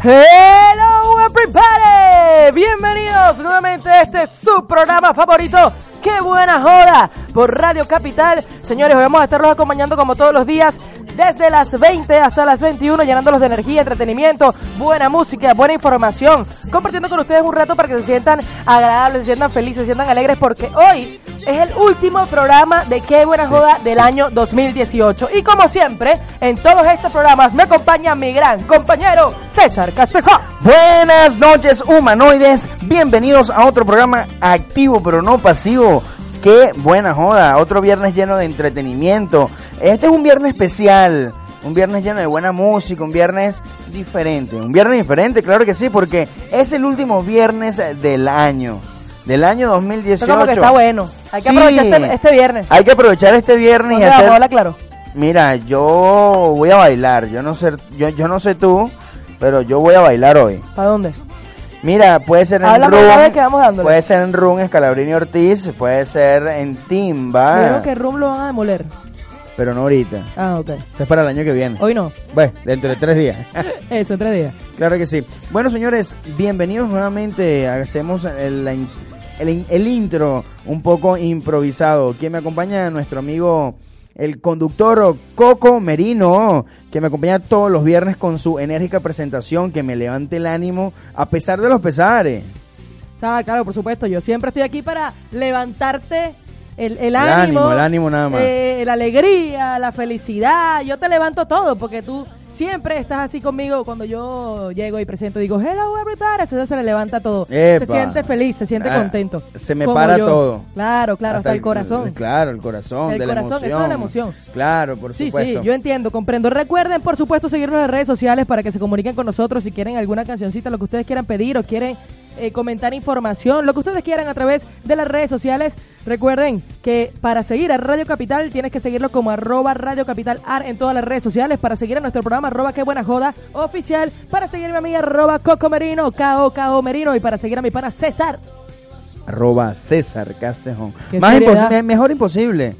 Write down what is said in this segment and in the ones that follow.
Hello everybody, bienvenidos nuevamente a este su programa favorito, qué buena joda, por Radio Capital. Señores, hoy vamos a estarlos acompañando como todos los días desde las 20 hasta las 21, llenándolos de energía, entretenimiento, buena música, buena información, compartiendo con ustedes un rato para que se sientan agradables, se sientan felices, se sientan alegres, porque hoy es el último programa de Qué Buena Joda del año 2018. Y como siempre, en todos estos programas me acompaña mi gran compañero César Castejo. Buenas noches, humanoides. Bienvenidos a otro programa activo pero no pasivo. Qué buena joda. Otro viernes lleno de entretenimiento. Este es un viernes especial. Un viernes lleno de buena música, un viernes diferente. Un viernes diferente, claro que sí, porque es el último viernes del año. Del año 2018. Como que está bueno. Hay que Sí. aprovechar este, este viernes. Hay que aprovechar este viernes y hacer... Habla claro. Mira, yo voy a bailar. Yo no sé, yo, yo no sé tú, pero yo voy a bailar hoy. ¿Para dónde? Mira, puede ser en Háblame cada vez que vamos dándole. puede ser en Rum, Escalabrini Ortiz, puede ser en Timba, Yo creo que Rum lo van a demoler. pero no ahorita. Ah, ok. Esto es para el año que viene. Hoy no. Bueno, dentro de tres días. Eso, tres días. claro que sí. Bueno, señores, bienvenidos nuevamente. Hacemos el, el, el- el intro un poco improvisado. Quien me acompaña, nuestro amigo, el conductor Coco Merino, que me acompaña todos los viernes con su enérgica presentación, que me levante el ánimo a pesar de los pesares. Ah, claro, por supuesto. Yo siempre estoy aquí para levantarte el, el El ánimo. ánimo, el ánimo nada más. eh, la alegría, la felicidad. Yo te levanto todo porque tú siempre estás así conmigo. Cuando yo llego y presento, digo, hello everybody. Eso se le levanta todo. Epa. Se siente feliz, se siente Ah, contento. se me para yo. todo. Claro, claro, hasta, el corazón. Claro, el corazón, El de corazón, la eso emoción. es la emoción. Claro, por Sí, supuesto. sí, yo entiendo, comprendo. Recuerden, por supuesto, seguirnos en las redes sociales para que se comuniquen con nosotros si quieren alguna cancioncita, lo que ustedes quieran pedir o quieren eh, comentar información, lo que ustedes quieran a través de las redes sociales. Recuerden que para seguir a Radio Capital tienes que seguirlo como arroba Radio Capital Ar en todas las redes sociales. Para seguir a nuestro programa arroba Qué Buena Joda oficial. Para seguirme a mí arroba Coco Merino, K-O K-O Merino. Y para seguir a mi pana César. Arroba César Castejón. Más imposible, mejor imposible.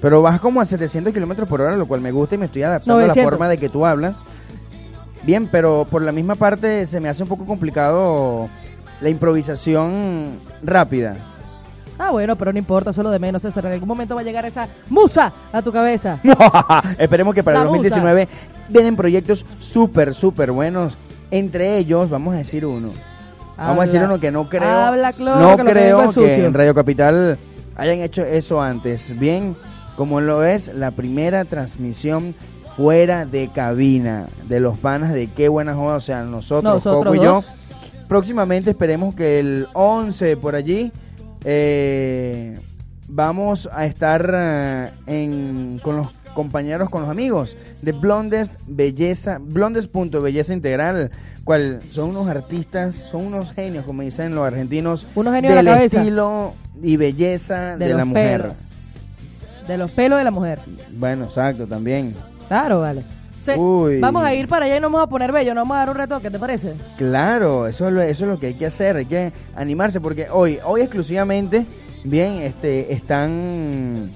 Pero vas como a 700 kilómetros por hora, lo cual me gusta y me estoy adaptando a la 900. forma de que tú hablas. Bien, pero por la misma parte se me hace un poco complicado la improvisación rápida. Ah, bueno, pero no importa, solo de menos, César. En algún momento va a llegar esa musa a tu cabeza. Esperemos que para el La 2019 vienen proyectos súper, súper buenos. Entre ellos, vamos a decir uno. Vamos a decir uno que no creo, Habla, no que lo que creo que en Radio Capital hayan hecho eso antes. Bien, como lo es la primera transmisión fuera de cabina de los panas de qué buena joda, o sea, nosotros, Nosotros Coco y yo. dos. Próximamente esperemos que el 11 por allí eh, vamos a estar eh, en, con los compañeros, con los amigos de Blondest Belleza, Blondest.belleza integral, cual son unos artistas, son unos genios, como dicen los argentinos, Unos genios de del la cabeza. estilo y belleza de, De la mujer. pelos. De los pelos de la mujer. Bueno, exacto, también. Claro, vale. Se- Uy. Vamos a ir para allá y nos vamos a poner bello, nos vamos a dar un retoque, ¿te parece? Claro, eso es, lo, eso es lo que hay que hacer, hay que animarse porque hoy, hoy exclusivamente, bien, este, están,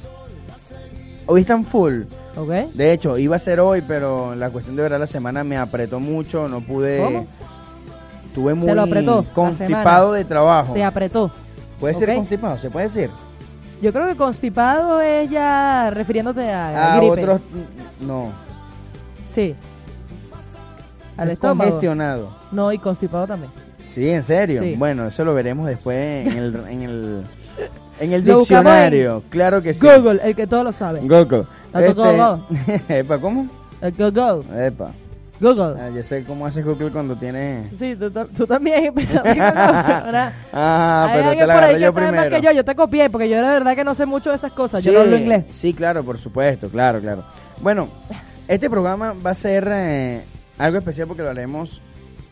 hoy están full. ¿Ok? De hecho, iba a ser hoy, pero la cuestión de verdad la semana me apretó mucho, no pude. ¿Cómo? Estuve muy lo apretó, la constipado de trabajo. Te apretó. Puede ser constipado, se puede decir. Yo creo que constipado es ya refiriéndote a, A gripe. otros no. Sí. Al Es estómago. Congestionado. No, y constipado también. Sí, en serio. Sí. Bueno, eso lo veremos después en el en el en el Lo diccionario. Claro que sí. Google, el que todo lo sabe. Google. La Google. Este, Epa, ¿cómo? El Google. Epa. Google. Ah, ya sé cómo hace Google cuando tiene. Sí, tú, tú- también empezaste. Ah, pero te la por ahí agarré que yo sabe más primero. que yo. Yo te copié porque yo la verdad que no sé mucho de esas cosas. Sí, Yo no hablo inglés. Sí, claro, por supuesto, claro, claro. Bueno, este programa va a ser eh, algo especial porque lo haremos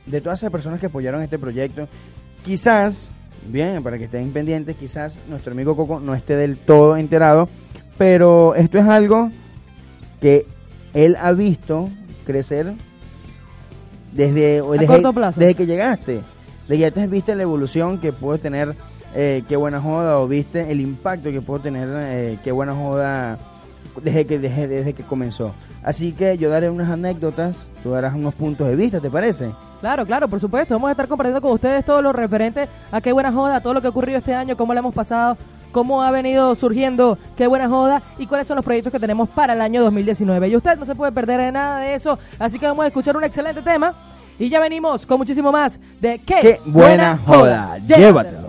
de todas esas personas que apoyaron este proyecto. Quizás, bien, para que estén pendientes, quizás nuestro amigo Coco no esté del todo enterado, pero esto es algo que él ha visto crecer desde, desde, desde que llegaste. De que ya te viste la evolución que puede tener eh, Qué Buena Joda o viste el impacto que puede tener eh, Qué Buena Joda desde que, desde, desde que comenzó. Así que yo daré unas anécdotas, tú darás unos puntos de vista, ¿te parece? Claro, claro, por supuesto. Vamos a estar compartiendo con ustedes todo lo referente a qué buena joda, todo lo que ha ocurrido este año, cómo lo hemos pasado, cómo ha venido surgiendo qué buena joda y cuáles son los proyectos que tenemos para el año 2019. Y usted no se puede perder de nada de eso, así que vamos a escuchar un excelente tema y ya venimos con muchísimo más de qué, ¡Qué buena joda! Llévatelo.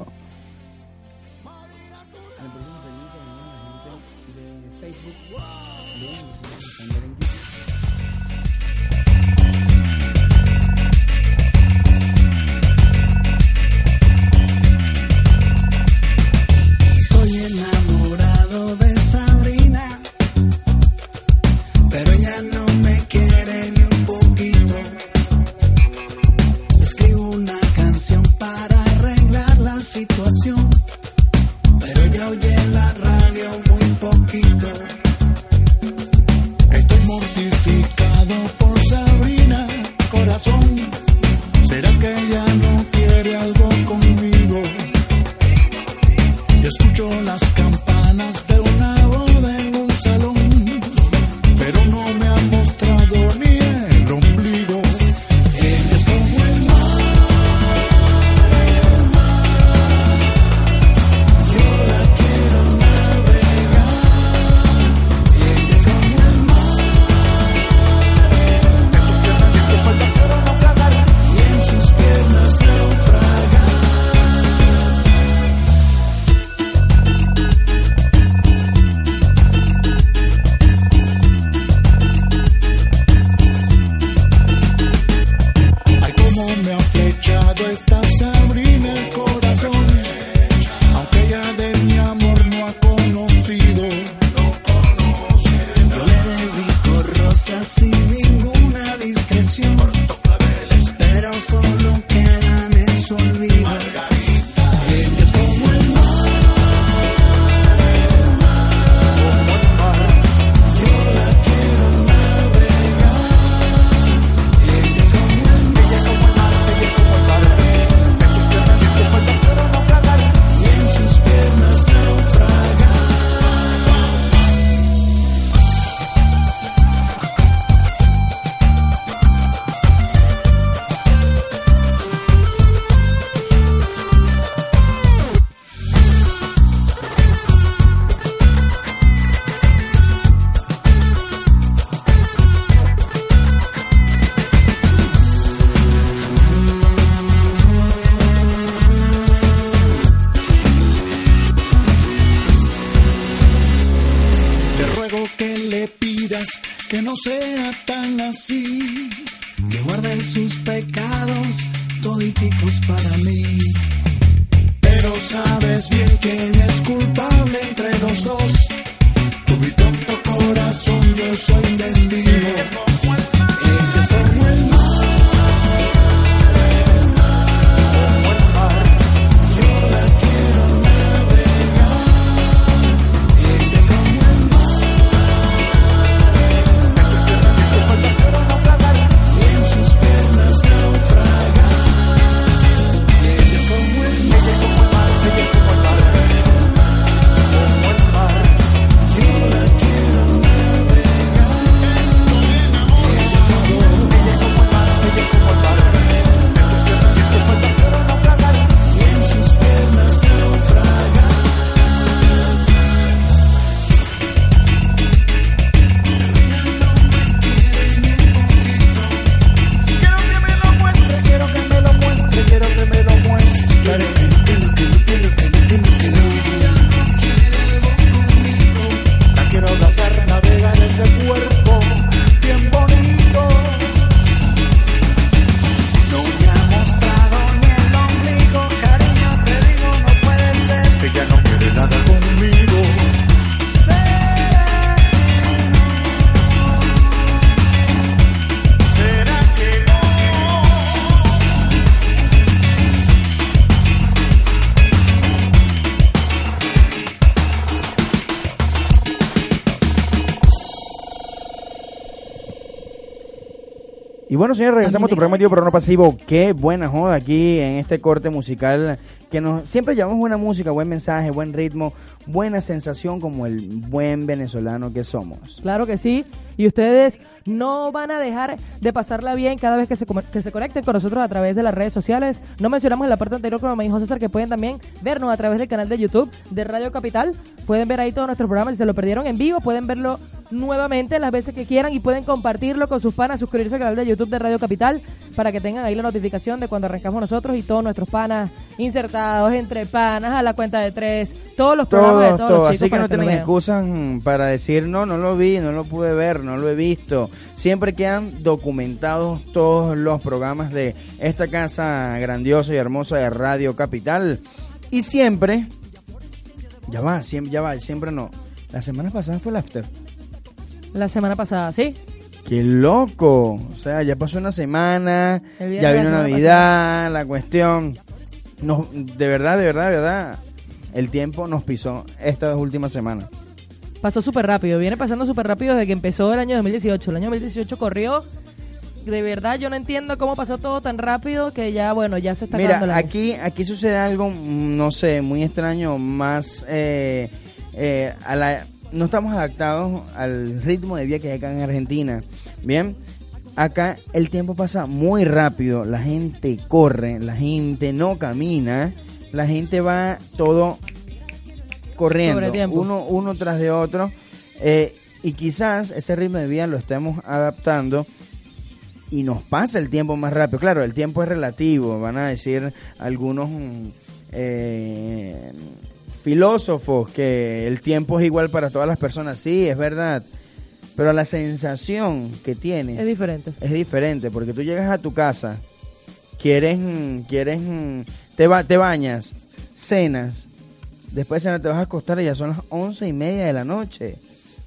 Pero ella así, que guarde sus pecados toditicos para mí. Pero sabes bien quién es culpable entre los dos. Bueno, señores, regresamos a tu programa pero no pasivo. Qué buena joda aquí en este corte musical que nos siempre llevamos buena música, buen mensaje, buen ritmo, buena sensación como el buen venezolano que somos. Claro que sí. Y ustedes no van a dejar de pasarla bien cada vez que se, que se conecten con nosotros a través de las redes sociales. No mencionamos en la parte anterior, como me dijo César, que pueden también vernos a través del canal de YouTube de Radio Capital. Pueden ver ahí todo nuestro programa. Si se lo perdieron en vivo, pueden verlo nuevamente las veces que quieran y pueden compartirlo con sus panas, suscribirse al canal de YouTube de Radio Capital para que tengan ahí la notificación de cuando arrancamos nosotros y todos nuestros panas insertados entre panas a la cuenta de tres. Todos los programas de Todos, todos todos. los Así chicos que no tienen excusas para decir, no, no lo vi, no lo pude ver, no lo he visto. Siempre quedan documentados todos los programas de esta casa grandiosa y hermosa de Radio Capital. Y siempre, ya va, siempre, ya va, siempre no. La semana pasada fue el after. La semana pasada, ¿sí? ¡Qué loco! O sea, ya pasó una semana, ya de vino Navidad, la cuestión. No, de verdad, de verdad, de verdad, el tiempo nos pisó estas últimas semanas. Pasó súper rápido, viene pasando súper rápido desde que empezó el año 2018. El año 2018 corrió. De verdad, yo no entiendo cómo pasó todo tan rápido que ya, bueno, ya se está Mira, año. aquí, aquí sucede algo, mm, no sé, muy extraño, más eh, eh, a la, no estamos adaptados al ritmo de vida que hay acá en Argentina. Bien, acá el tiempo pasa muy rápido, la gente corre, la gente no camina, la gente va todo corriendo, uno, uno tras de otro. eh, y quizás ese ritmo de vida lo estemos adaptando y nos pasa el tiempo más rápido. Claro, el tiempo es relativo, van a decir algunos mm, eh, filósofos que el tiempo es igual para todas las personas. Sí, es verdad, pero la sensación que tienes Es diferente. es diferente, porque tú llegas a tu casa, quieres, quieres, te, ba- te bañas, cenas, después de cenar te vas a acostar y ya son las once y media de la noche.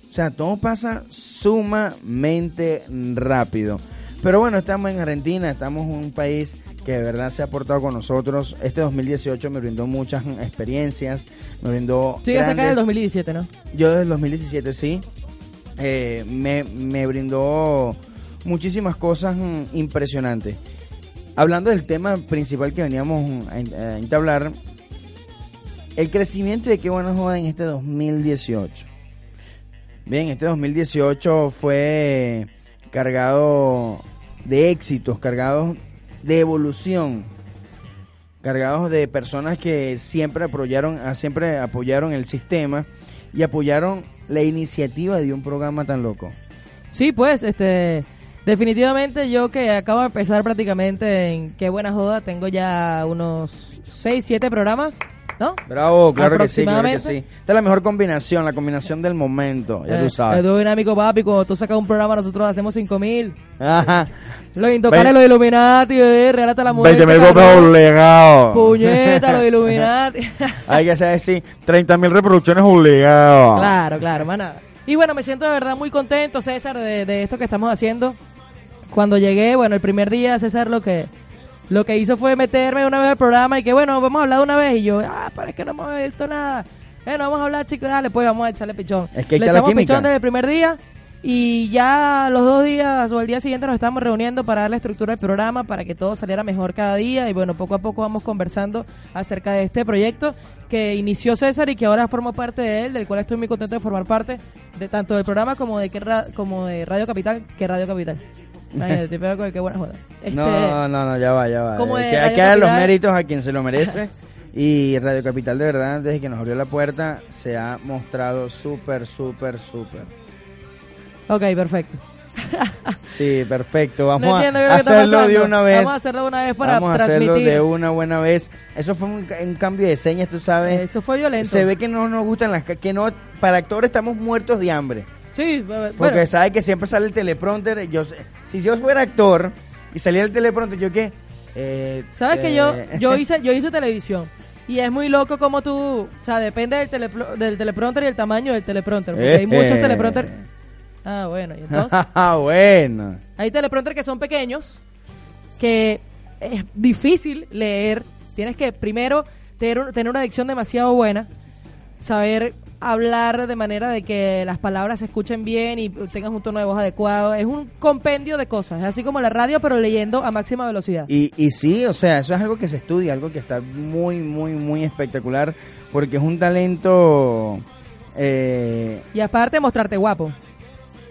O sea, todo pasa sumamente rápido. Pero bueno, estamos en Argentina, estamos en un país que de verdad se ha portado con nosotros. Este 2018 me brindó muchas experiencias, me brindó Tú llegaste acá en el grandes- 2017 2017, ¿no? yo desde el 2017 sí. Eh, me, me brindó muchísimas cosas mm, impresionantes. Hablando del tema principal que veníamos a, en- a entablar, el crecimiento de qué buena joda en este 2018. Bien, este 2018 fue cargado de éxitos, cargado de evolución, cargados de personas que siempre apoyaron, ah, siempre apoyaron el sistema y apoyaron la iniciativa de un programa tan loco. Sí, pues, este, definitivamente yo que acabo de empezar prácticamente en Qué Buena Joda, tengo ya unos 6, 7 programas, ¿no? Bravo, claro que sí, claro que sí. Esta es la mejor combinación, la combinación del momento, ya Eh, tú sabes. Dúo dinámico, papi, cuando tú sacas un programa, nosotros hacemos 5 mil. Ajá. Los intocables, los Illuminati, bebé, regálate a la mujer. 20 mil copias ganó. obligados. Puñeta, los Illuminati. Hay que hacer así, 30 mil reproducciones obligadas. Claro, claro, más nada. Y bueno, me siento de verdad muy contento, César, de, de esto que estamos haciendo. Cuando llegué, bueno, el primer día, César lo que lo que hizo fue meterme una vez al programa y que, bueno, vamos a hablar de una vez. Y yo, ah, pero es que no hemos visto nada. Eh, no vamos a hablar, chicos, dale, pues vamos a echarle pichón. Es que Le echamos pichón desde el primer día y ya los dos días o el día siguiente nos estamos reuniendo para dar la estructura del programa, para que todo saliera mejor cada día. Y bueno, poco a poco vamos conversando acerca de este proyecto que inició César y que ahora formo parte de él, del cual estoy muy contento de formar parte de tanto del programa como de que como de Radio Capital que Radio Capital. Imagínate, buena joda. Este, No, no, no, ya va, ya va. Como que, hay que dar los méritos a quien se lo merece. y Radio Capital, de verdad, desde que nos abrió la puerta, se ha mostrado súper, súper, súper. Ok, perfecto. Sí, perfecto. Vamos No a entiendo hacerlo de una vez. Vamos a hacerlo de una vez para Vamos a hacerlo transmitir. de una buena vez. Eso fue un, un cambio de señas, tú sabes. Eso fue violento. Se ve que no nos gustan las que no para actores estamos muertos de hambre. Sí, bueno, Porque sabe que siempre sale el teleprompter. Yo si yo fuera actor y saliera el teleprompter, yo qué Eh, Sabes que eh, yo yo hice yo hice televisión y es muy loco como tú, o sea, depende del, telepro- del teleprompter y el tamaño del teleprompter, porque hay muchos Eh. teleprompter. Ah, bueno, y entonces Ah, bueno. hay teleprompter que son pequeños que es difícil leer, tienes que primero tener, un- tener una dicción demasiado buena, saber hablar de manera de que las palabras se escuchen bien y tengas un tono de voz adecuado. Es un compendio de cosas, es así como la radio, pero leyendo a máxima velocidad. Y, y sí, o sea, eso es algo que se estudia, algo que está muy, muy, muy espectacular, porque es un talento... Eh, Y aparte, mostrarte guapo.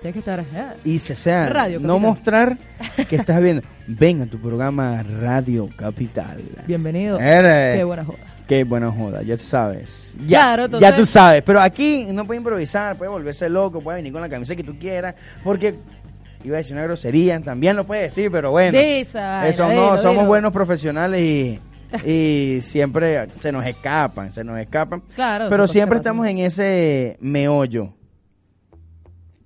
Tienes que estar. ah, y se sea, Radio no mostrar que estás viendo. Ven a tu programa Radio Capital. Bienvenido. Eres- Qué buena joda. Qué buena joda, ya tú sabes. Ya, Claro, entonces- ya tú sabes. Pero aquí no puede improvisar, puede volverse loco, puede venir con la camisa que tú quieras. Porque iba a decir una grosería, también lo puede decir, pero bueno. Esa Eso no, dilo, somos buenos profesionales y, y siempre se nos escapan, se nos escapan. Claro, Pero siempre estamos en ese meollo,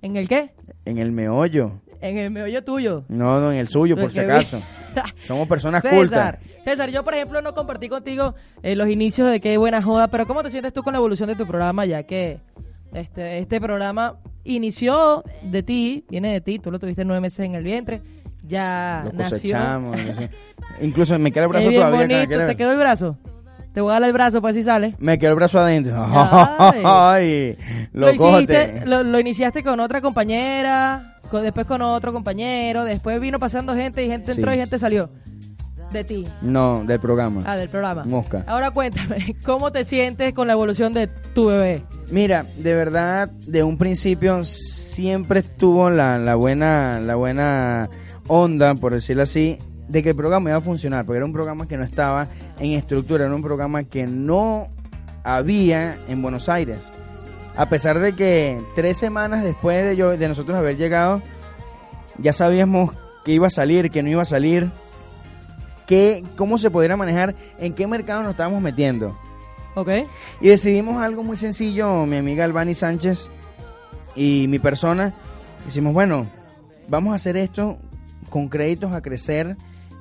¿En el qué? en el meollo. En el meollo tuyo. No, no, en el suyo, por si Porque acaso. Somos personas César, cultas. César, yo por ejemplo no compartí contigo eh, los inicios de qué buena joda, pero ¿cómo te sientes tú con la evolución de tu programa? Ya que este, este programa inició de ti, viene de ti, tú lo tuviste nueve meses en el vientre, ya Lo nació. Incluso me queda el brazo todavía. bonito, ¿te quedó el brazo? Te voy a dar el brazo para si sale. Me quedó el brazo adentro. Ay. Ay, Lo, locote. hiciste, lo, lo iniciaste con otra compañera, con- después con otro compañero, después vino pasando gente y gente entró Sí. y gente salió. De ti. No, del programa. Ah, del programa. Mosca. Ahora cuéntame, ¿cómo te sientes con la evolución de tu bebé? Mira, de verdad, de un principio siempre estuvo la, la buena, la buena onda, por decirlo así, de que el programa iba a funcionar, porque era un programa que no estaba en estructura, era un programa que no había en Buenos Aires. A pesar de que tres semanas después de, yo, de nosotros haber llegado, ya sabíamos que iba a salir, que no iba a salir, que, cómo se pudiera manejar, en qué mercado nos estábamos metiendo. ¿Ok? Y decidimos algo muy sencillo, mi amiga Albani Sánchez y mi persona. Decimos, bueno, vamos a hacer esto con créditos a crecer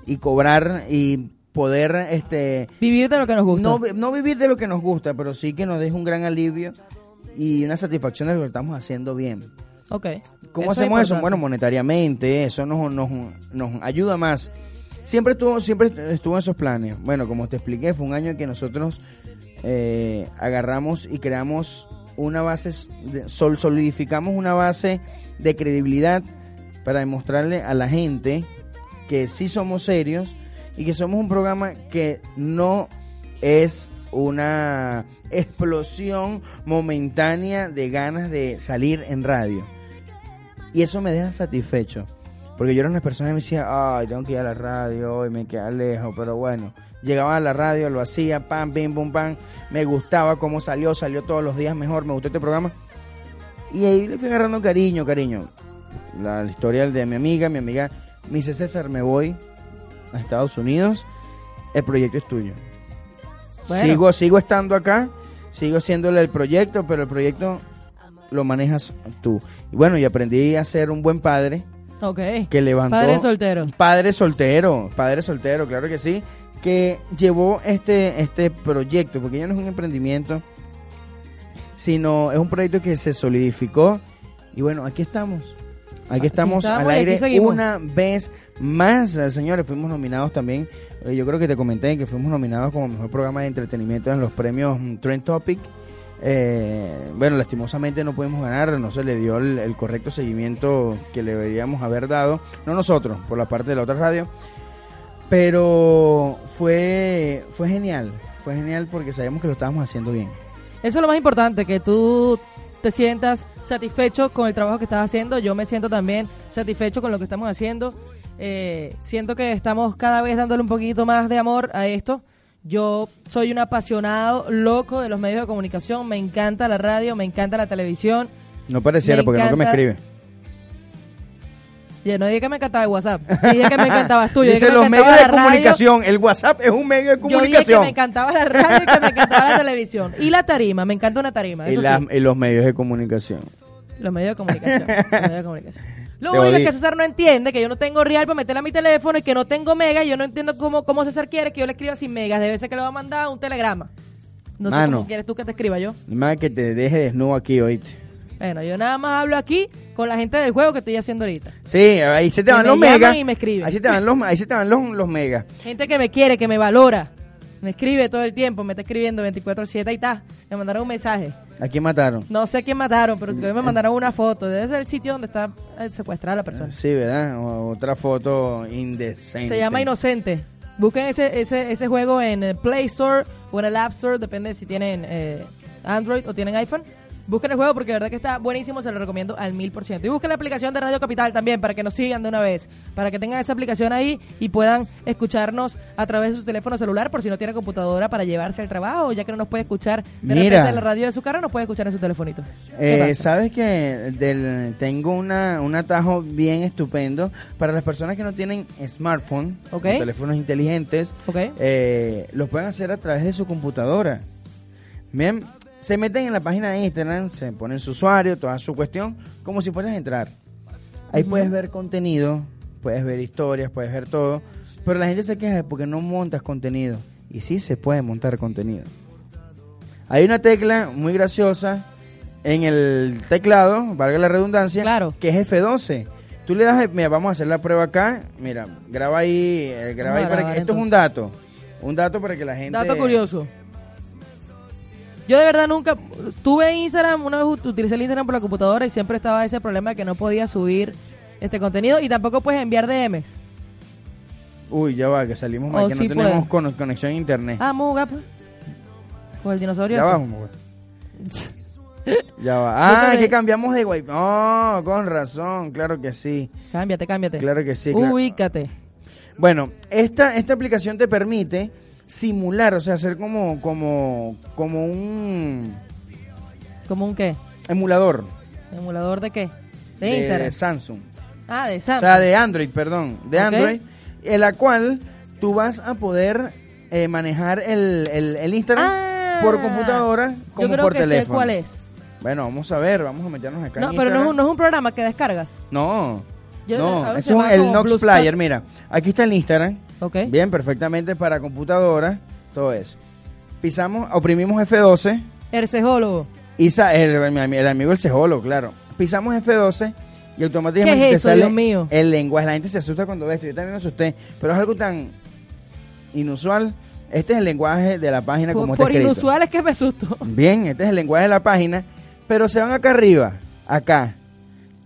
y cobrar y poder este Vivir de lo que nos gusta. no, no vivir de lo que nos gusta, pero sí que nos deje un gran alivio y una satisfacción de lo que estamos haciendo bien. ok. ¿Cómo Eso es hacemos eso? Bueno, monetariamente, eso nos, nos, nos ayuda más. Siempre estuvo, siempre estuvo en esos planes. Bueno, como te expliqué, fue un año en que nosotros eh, agarramos y creamos una base, sol- solidificamos una base de credibilidad para demostrarle a la gente que sí somos serios y que somos un programa que no es una explosión momentánea de ganas de salir en radio. Y eso me deja satisfecho. Porque yo era una persona que me decía, ay, tengo que ir a la radio y me queda lejos. Pero bueno, llegaba a la radio, lo hacía, pam, pim, pum, pam. Me gustaba cómo salió, salió todos los días mejor, me gustó este programa. Y ahí le fui agarrando cariño, cariño. La, la historia de mi amiga, mi amiga me dice, César, me voy a Estados Unidos, el proyecto es tuyo. Bueno. Sigo, sigo estando acá, sigo haciéndole el proyecto, pero el proyecto lo manejas tú. Y bueno, y aprendí a ser un buen padre Ok. que levantó... Padre soltero. Padre soltero, padre soltero, claro que sí, que llevó este, este proyecto, porque ya no es un emprendimiento, sino es un proyecto que se solidificó y bueno, aquí estamos. Aquí estamos estamos al y aquí aire seguimos. una vez más, eh, señores. Fuimos nominados también. eh, yo creo que te comenté que fuimos nominados como mejor programa de entretenimiento en los premios mm, Trend Topic. Eh, bueno, lastimosamente no pudimos ganar, no se le dio el, el correcto seguimiento que le deberíamos haber dado, no nosotros, por la parte de la otra radio, pero fue, fue genial, fue genial porque sabíamos que lo estábamos haciendo bien. Eso es lo más importante, que tú te sientas satisfecho con el trabajo que estás haciendo. Yo me siento también satisfecho con lo que estamos haciendo. Eh, siento que estamos cada vez dándole un poquito más de amor a esto. Yo soy un apasionado, loco de los medios de comunicación. Me encanta la radio, me encanta la televisión. No pareciera, Me porque no que me escribe. Yo no dije que me encantaba el WhatsApp. Dije que me encantabas tú. Yo dije Dice que los medios de radio. comunicación, el WhatsApp es un medio de Yo dije que comunicación. me encantaba la radio y que me encantaba la televisión. Y la tarima, me encanta una tarima. y, sí. los medios de comunicación. Los medios de comunicación. los medios de comunicación. Lo Te único odié. que César no entiende, que yo no tengo real para meterle a mi teléfono y que no tengo mega, y yo no entiendo cómo, cómo César quiere que yo le escriba sin megas. Debe ser que le va a mandar un telegrama. No sé cómo quieres tú que te escriba yo. Más que te deje desnudo aquí, oíste. Bueno, yo nada más hablo aquí con la gente del juego que estoy haciendo ahorita. Sí, ahí se te van me los megas. y me escriben. Ahí se te van los, ahí se te van los, los megas. Gente que me quiere, que me valora. Me escribe todo el tiempo, me está escribiendo 24-7, ahí está. Me mandaron un mensaje. ¿A quién mataron? No sé a quién mataron, pero que hoy me mandaron una foto. Debe ser el sitio donde está eh, secuestrada la persona. Sí, ¿verdad? O- otra foto indecente. Se llama Inocente. Busquen ese, ese, ese juego en el Play Store o en el App Store, depende si tienen eh, Android o tienen iPhone. Busquen el juego porque de verdad que está buenísimo, se lo recomiendo al mil por ciento. Y busquen la aplicación de Radio Capital también para que nos sigan de una vez, para que tengan esa aplicación ahí y puedan escucharnos a través de su teléfono celular por si no tiene computadora para llevarse al trabajo, ya que no nos puede escuchar de Mira. repente en la radio de su carro, nos puede escuchar en su telefonito. ¿Qué Eh? Sabes que del, tengo una, un atajo bien estupendo para las personas que no tienen smartphone, Ok. o teléfonos inteligentes, Ok. eh, lo pueden hacer a través de su computadora. Bien, se meten en la página de Instagram, se ponen su usuario, toda su cuestión, como si fueras a entrar. Ahí puedes ver contenido, puedes ver historias, puedes ver todo, pero la gente se queja porque no montas contenido. Y sí se puede montar contenido. Hay una tecla muy graciosa en el teclado, valga la redundancia, Claro. que es F12. Tú le das, mira, vamos a hacer la prueba acá. Mira, graba ahí, eh, graba ahí Vamos para que, esto es un dato. Un dato para que la gente... Dato curioso. Yo de verdad nunca tuve Instagram, una vez ut- utilicé el Instagram por la computadora y siempre estaba ese problema de que no podía subir este contenido y tampoco puedes enviar DMs. Uy, ya va, que salimos mal, Oh, que sí no tenemos puede. conexión a internet. Ah, muga, pues. Con el dinosaurio. ya este. va, mujer. Ya va. Ah, que cambiamos de wifi. Oh, con razón, claro que sí. Cámbiate, cámbiate. Claro que sí. claro. Ubícate. Bueno, esta, esta aplicación te permite simular, o sea, hacer como, como, como un ¿Cómo un qué? emulador ¿Emulador de qué? De, de, Instagram. Samsung. Ah, de O Samsung. sea, de Android, perdón, de. Android, en la cual tú vas a poder eh, manejar el, el, el Instagram Ah. por computadora como Yo creo por que teléfono. sé cuál es. Bueno, vamos a ver, vamos a meternos acá. No, en pero no es, un, no es un programa que descargas. No, Yo- no, eso es el como Nox. Player. Mira, aquí está el Instagram. Bien, perfectamente para computadora, todo eso. Pisamos, oprimimos F12 El cejólogo. y sa- el, el- el amigo el cejolo, claro. Pisamos F12 y automáticamente ¿Qué es te sale mío? el lenguaje. La gente se asusta cuando ve esto. Yo también me asusté, pero es algo tan inusual. Este es el lenguaje de la página como Por, está por escrito. inusual es que me asusto. Bien, este es el lenguaje de la página, pero se van acá arriba, acá.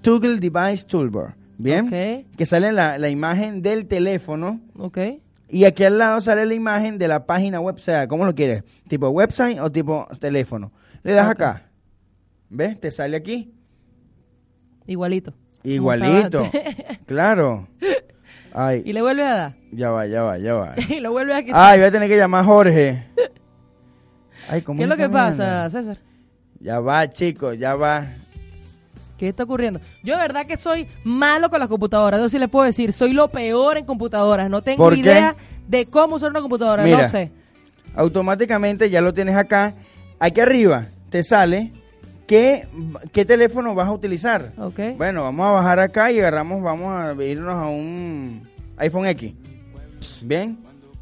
Toggle Device Toolbar. Bien, que sale la, la imagen del teléfono Ok. y aquí al lado sale la imagen de la página web, o sea, ¿cómo lo quieres? ¿Tipo website o tipo teléfono? Le das acá. ¿Ves? Te sale aquí. Igualito. Igualito. Claro. antes. y Ay, le vuelve a dar. ya va, ya va, ya va. y lo vuelve a quitar. Ay, voy a tener que llamar a Jorge. Ay, ¿cómo ¿Qué es lo que pasa? César? Ya va, chicos, ya va. ¿Qué está ocurriendo? Yo de verdad que soy malo con las computadoras. Yo sí les puedo decir, soy lo peor en computadoras. No tengo ¿Por qué? idea de cómo usar una computadora. Mira. No sé. automáticamente ya lo tienes acá. Aquí arriba te sale qué, qué teléfono vas a utilizar. Ok. Bueno, vamos a bajar acá y agarramos, vamos a irnos a un iPhone X. Bien.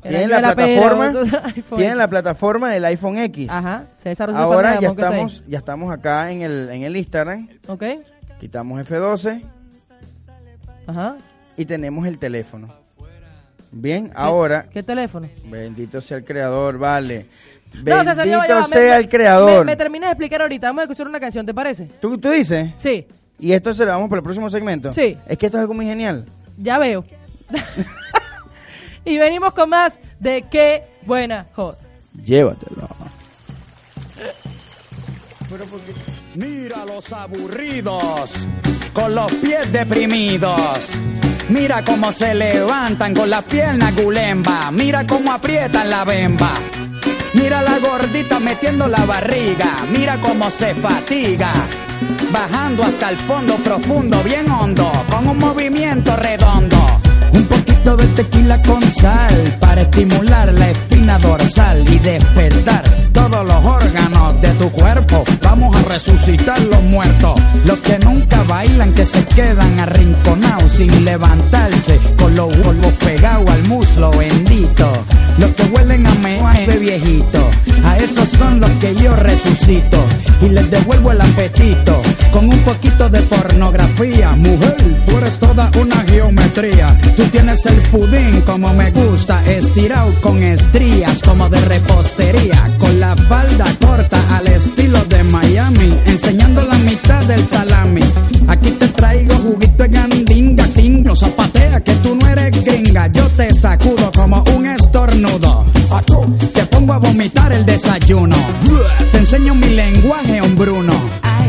Tienen la plataforma, tienen la plataforma del iPhone X. Ajá. Ahora ya estamos, ya estamos acá en el, en el Instagram. Ok. Quitamos F12 Ajá. y tenemos el teléfono. Bien, ahora, ¿Qué teléfono? bendito sea el creador, vale. No, Bendito ya. Me- sea el creador. Me, me terminas de explicar ahorita. Vamos a escuchar una canción, ¿te parece? ¿Tú, tú dices? Sí. Y esto se lo vamos para el próximo segmento. Sí. Es que esto es algo muy genial. Ya veo. y venimos con más de qué buena joda. Llévatelo. Mira los aburridos, con los pies deprimidos. Mira cómo se levantan con las piernas gulemba. Mira cómo aprietan la bemba. Mira la gordita metiendo la barriga. Mira cómo se fatiga. Bajando hasta el fondo profundo, bien hondo, con un movimiento redondo. Un poquito de tequila con sal para estimular la espina dorsal y despertar todos los órganos de tu cuerpo. Vamos a resucitar los muertos, los que nunca bailan, que se quedan arrinconados sin levantarse, con los huevos pegados al muslo bendito. Los que huelen a meaje de viejito, a esos son los que yo resucito y les devuelvo el apetito con un poquito de pornografía. Mujer, tú eres toda una geometría. Tú tienes el pudín como me gusta, estirado con estrías como de repostería, con la falda corta al estilo de Miami. enseñando la mitad del salami. Aquí te traigo juguito de gandinga, tingo, zapatea que tú no eres gringa. Yo te sacudo como un estornudo. Te pongo a vomitar el desayuno. Te enseño mi lenguaje hombruno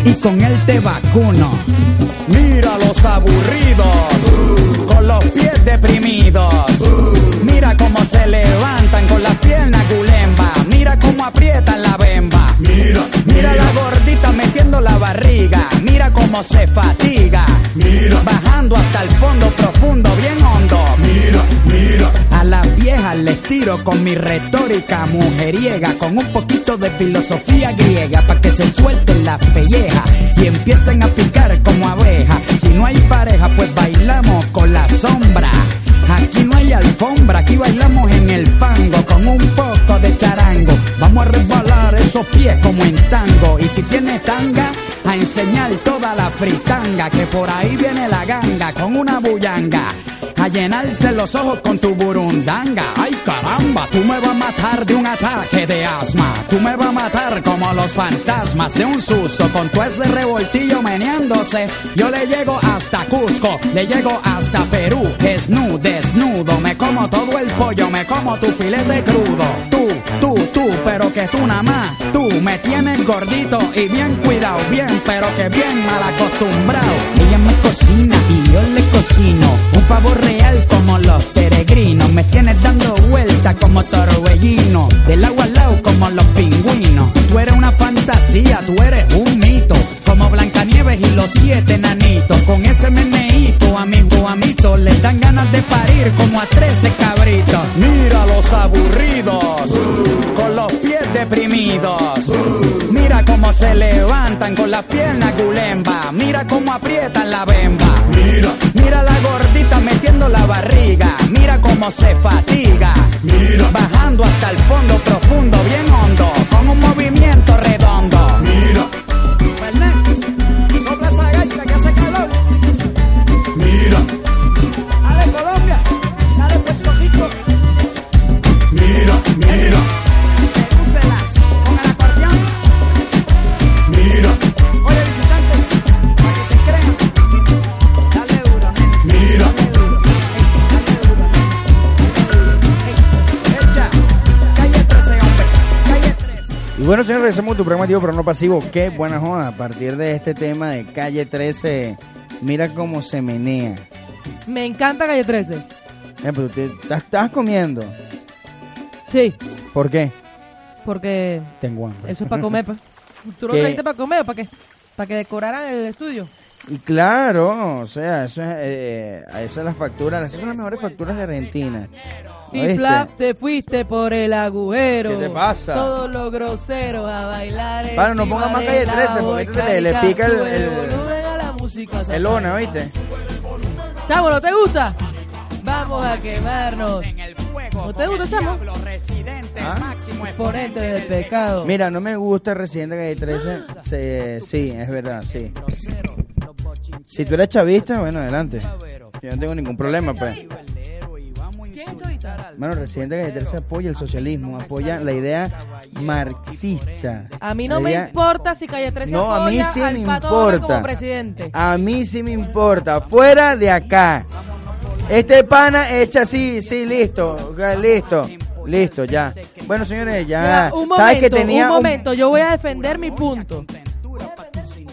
y con él te vacuno. Mira los aburridos, con los pies deprimidos. Mira cómo se levantan con las piernas gulemba. Mira cómo aprietan la bemba. Mira, Mira la gordita metiendo la barriga. Mira cómo se fatiga. Mira. Bajando hasta el fondo profundo, bien hondo. mira. A las viejas les tiro con mi retórica mujeriega, con un poquito de filosofía griega, para que se suelten las pellejas y empiecen a picar como abejas. Si no hay pareja, pues bailamos con la sombra. Aquí no hay alfombra, aquí bailamos en el fango con un poco de charango. Vamos a resbalar esos pies como en tango. Y si tienes tanga, a enseñar toda la fritanga, que por ahí viene la ganga con una bullanga. A llenarse los ojos con tu burundanga. Ay caramba, tú me vas a matar de un ataque de asma. Tú me vas a matar como los fantasmas de un susto. Con tu ese revoltillo meneándose. Yo le llego hasta Cusco, le llego hasta Perú. Desnudo, desnudo. Me como todo el pollo, me como tu filete crudo. Tú, tú, tú, pero que tú nada más. Tú me tienes gordito y bien cuidado, bien, pero que bien mal acostumbrado. Ella me cocina y yo le cocino. Un pavo real como los peregrinos. Me tienes dando vueltas como torbellino. Del agua al lado como los pingüinos. Tú eres una fantasía, tú eres un mito. Blancanieves y los siete nanitos. Con ese meneíto a mis guamitos les dan ganas de parir como a trece cabritos. Mira los aburridos, con los pies deprimidos. Mira cómo se levantan con las piernas gulemba. Mira cómo aprietan la bemba. Mira, Mira la gordita metiendo la barriga. Mira cómo se fatiga. Mira. Bajando hasta el fondo profundo, bien hondo. Con un movimiento redondo. mira, bueno, señores, regresamos a tu programa activo, pero no pasivo. Qué buena joda. A partir de este tema de calle 13, mira cómo se menea. Me encanta Calle 13. Eh, pero te- estás, estás comiendo. Sí, ¿Por qué? porque Tengo hambre. eso es para comer. pues. ¿Tú lo ¿Qué? trajiste para comer o para qué? Para que decoraran el estudio. Y claro, o sea, eso es, eh, esas son las facturas, esas son las mejores facturas de Argentina. Te fuiste por el agujero. ¿Qué te pasa? Todos los groseros a bailar. Para, no encima ponga más Calle la 13, porque este le- pica el- el- volumen a la música. El lona, ¿oíste? Chamo, ¿no te gusta? Vamos a quemarnos. ¿No te gusta, chamo? ¿Ah? Exponente del pecado. Mira, no me gusta Residente Calle 13. Se- sí, es verdad, sí. Si tú eres chavista, bueno, adelante. Yo no tengo ningún problema, pues. Bueno, Residente Calle 13 apoya el socialismo, apoya la idea marxista. A mí no me idea- importa si Calle 13 No, a mí sí al me Pato importa. como presidente. A mí sí me importa. Fuera de acá. Este pana echa así, sí, listo, listo, listo, ya. Bueno, señores, ya. Mira, un momento, ¿Sabes que tenía un un- momento, yo voy a defender mi punto.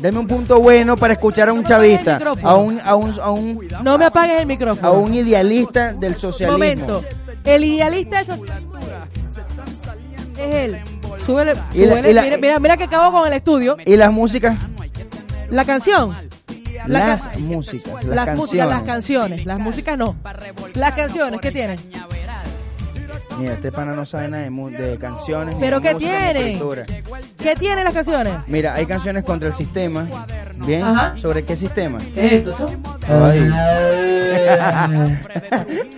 Deme un punto bueno para escuchar a un chavista, a un, a un, a un, No me apagues el a micrófono. un idealista del socialismo. momento. El idealista del socialismo es él. Súbele, Y la- súbele. y la- mira, mira, mira que acabo con el estudio. ¿Y las músicas? La canción. La las ca- músicas, las, Las, canciones. músicas, las canciones. Las músicas no. Las canciones, ¿qué tienen? Mira, este pana no sabe nada de, mu- de canciones. ni ¿Pero de qué música, ni escritura. ¿Qué tienen las canciones? Mira, hay canciones contra el sistema. ¿Bien? Ajá. ¿Sobre qué sistema? Esto, Ay.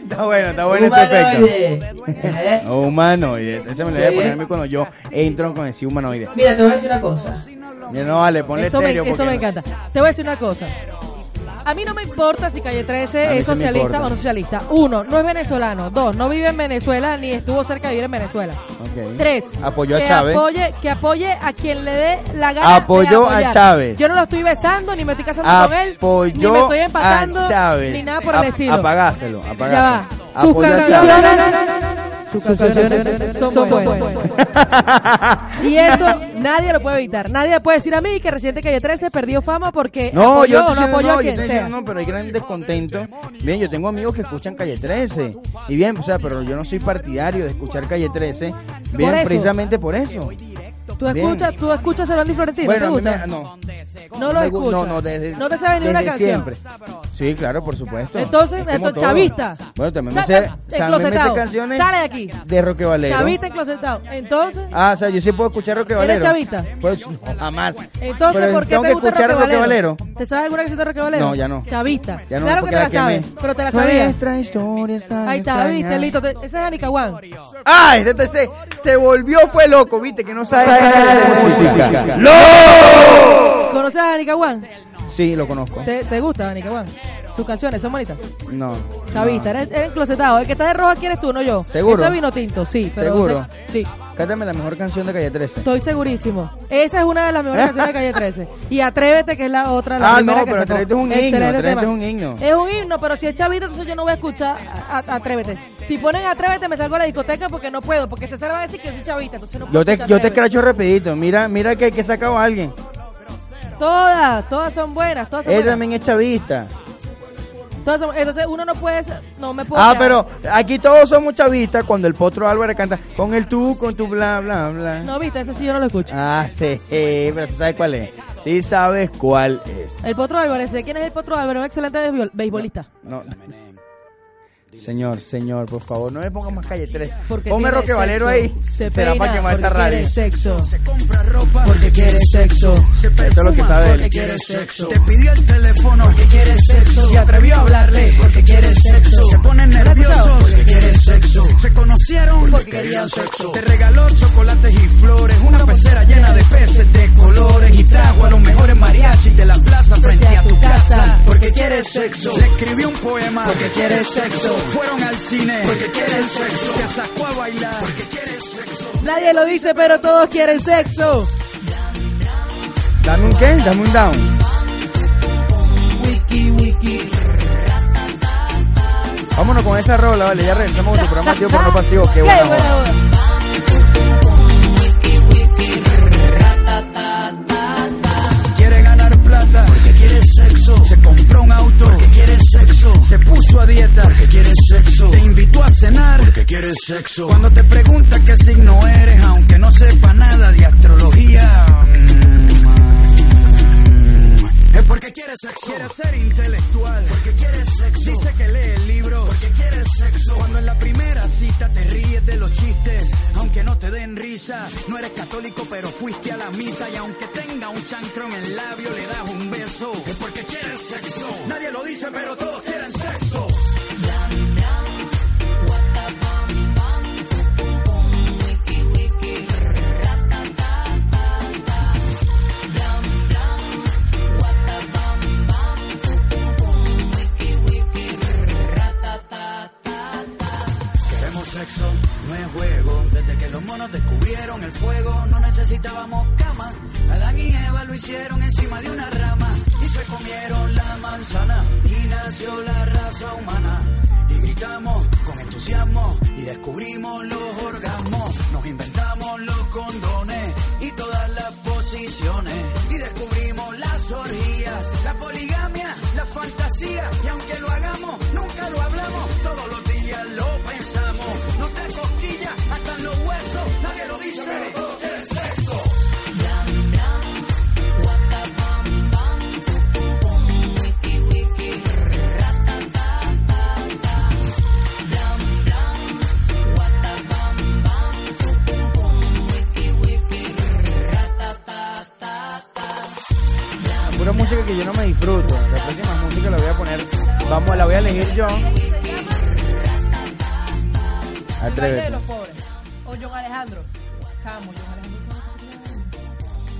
está bueno, está bueno ese efecto. Humanoides. Ese me lo voy a Sí. poner a mí cuando yo entro con ese humanoide. Mira, te voy a decir una cosa. Mira, no vale, ponle Esto, me, serio. esto porque me no- encanta. Te voy a decir una cosa. A mí no me importa si Calle 13 A mí es socialista o no socialista. Uno, no es venezolano. Dos, no vive en Venezuela ni estuvo cerca de vivir en Venezuela. Tres, Apoyó a que Chávez. Apoye, que apoye a quien le dé la gana. de Apoyó a. Chávez. Yo no lo estoy besando, ni me estoy casando con él, ni Apoyó me estoy empatando, a Chávez. ni nada por el estilo. Apagáselo, Ya apagáselo. va. Sus Apoyó a canciones, Chávez. sus canciones son buenas. Y eso nadie lo puede evitar. Nadie puede decir a mí que Residente Calle 13 perdió fama porque No, apoyó yo no diciendo, apoyó no, a yo quien sea. diciendo, no, pero hay gran descontento. Bien, yo tengo amigos que escuchan Calle 13. Y bien, o sea, pero yo no soy partidario de escuchar Calle 13. Bien, Por precisamente por eso. ¿Tú escuchas, tú escuchas a Randy Florentino? Bueno, ¿Te gusta? me- no. No lo escuchas. No, no, desde, No te sabes ni una canción. siempre. Sí, claro, por supuesto. Entonces, Es como entonces, todo. chavista. Bueno, también me sé, también me sé enclosetado. canciones Sale de aquí. de Roque Valero. Chavista enclosetado. Entonces, Ah, o sea, yo sí puedo escuchar Roque ¿Eres Valero. chavista? Pues no, jamás. entonces Pero ¿por qué tengo te que gusta escuchar Roque Valero. ¿Te sabes alguna canción de Roque Valero? No, ya no. Chavista. Ya no, claro que te la sabes, pero te la sabías. Nuestra historia está Ahí está, viste, listo. Ese es Anicahuán. ¡Ah! Este se, se volvió, fue loco, viste, que no sabe nada de música. ¿Conoces a Anicahuán? Sí, lo conozco. ¿Te, te gusta Anicahuán? Sus canciones son bonitas. No. Chavista, no. eres, eres enclosetado. El que está de rojo aquí eres tú, no yo. ¿Seguro? Ese vino tinto, sí. Pero ¿Seguro? se- sí, Cántame la mejor canción de Calle 13. estoy segurísimo. Esa es una de las mejores canciones de Calle 13. Y Atrévete, que es la otra, la Ah, no, pero. Atrévete es un himno, Atrévete es un himno. Es un himno, pero si es chavita, entonces yo no voy a escuchar a- a- Atrévete. Si ponen Atrévete, me salgo a la discoteca porque no puedo, porque César va a decir que yo soy chavita, entonces no puedo Yo te, yo te escracho rapidito. Mira, mira que, que sacado a alguien. Todas, todas son buenas, todas son Él buenas. también es chavista. Son- entonces uno no puede, ser- no me puedo Ah, quedar. pero aquí todos somos chavistas cuando el Potro Álvarez canta con el tú, con tu bla, bla, bla. No, viste, ese sí yo no lo escucho. Ah, sí, pero sí sabes cuál es. Sí sabes cuál es. El Potro Álvarez, ¿sé quién es el Potro Álvarez? Un excelente beisbol- beisbolista. No. Señor, señor, por favor, no le pongas más calle 3. Porque Ponme Roque Valero sexo, ahí. Se Será para quemar esta porque radio. quiere sexo. Se compra ropa porque quiere sexo. Se Eso es lo que sabe porque él. quiere sexo. Te pidió el teléfono porque quiere sexo. Se atrevió a hablarle porque quiere sexo. Se ponen nerviosos porque quiere sexo. Se conocieron porque querían sexo. Te regaló chocolates y flores. Una pecera llena de peces de colores. Y trajo a los mejores mariachis de la plaza frente a tu casa. Porque quiere sexo. Le escribió un poema porque quiere sexo. Fueron al cine porque quieren sexo. Te sacó a bailar porque quiere sexo. Nadie lo dice, pero todos quieren sexo. Dame un qué, dame un down. Wiki, wiki. Vámonos con esa rola, vale, ya regresamos con tu programa activo pero no pasivo. Qué buena buena. Quiere ganar plata porque quiere sexo. Se compró un auto porque quiere sexo. Se puso a dieta porque quiere sexo. Te invitó a cenar porque quiere sexo. Cuando te pregunta qué signo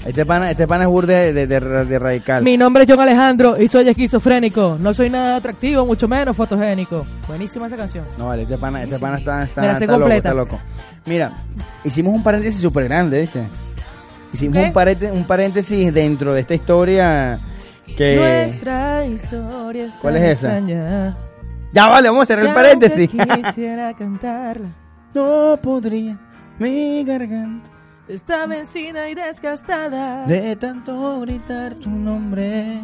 Este pana, este pana es burde de, de, de radical. Mi nombre es John Alejandro y soy esquizofrénico. No soy nada atractivo, mucho menos fotogénico. Buenísima esa canción. No, vale, este pana, este pana está, está, loco, está loco. Mira, hicimos un paréntesis súper grande, ¿viste? Hicimos ¿Qué? un, paréntesis, un paréntesis dentro de esta historia que... Nuestra historia está ¿Cuál es esa? extraña. Ya vale, vamos a cerrar el paréntesis. quisiera cantarla. no podría mi garganta Está vencida y desgastada de tanto gritar tu nombre.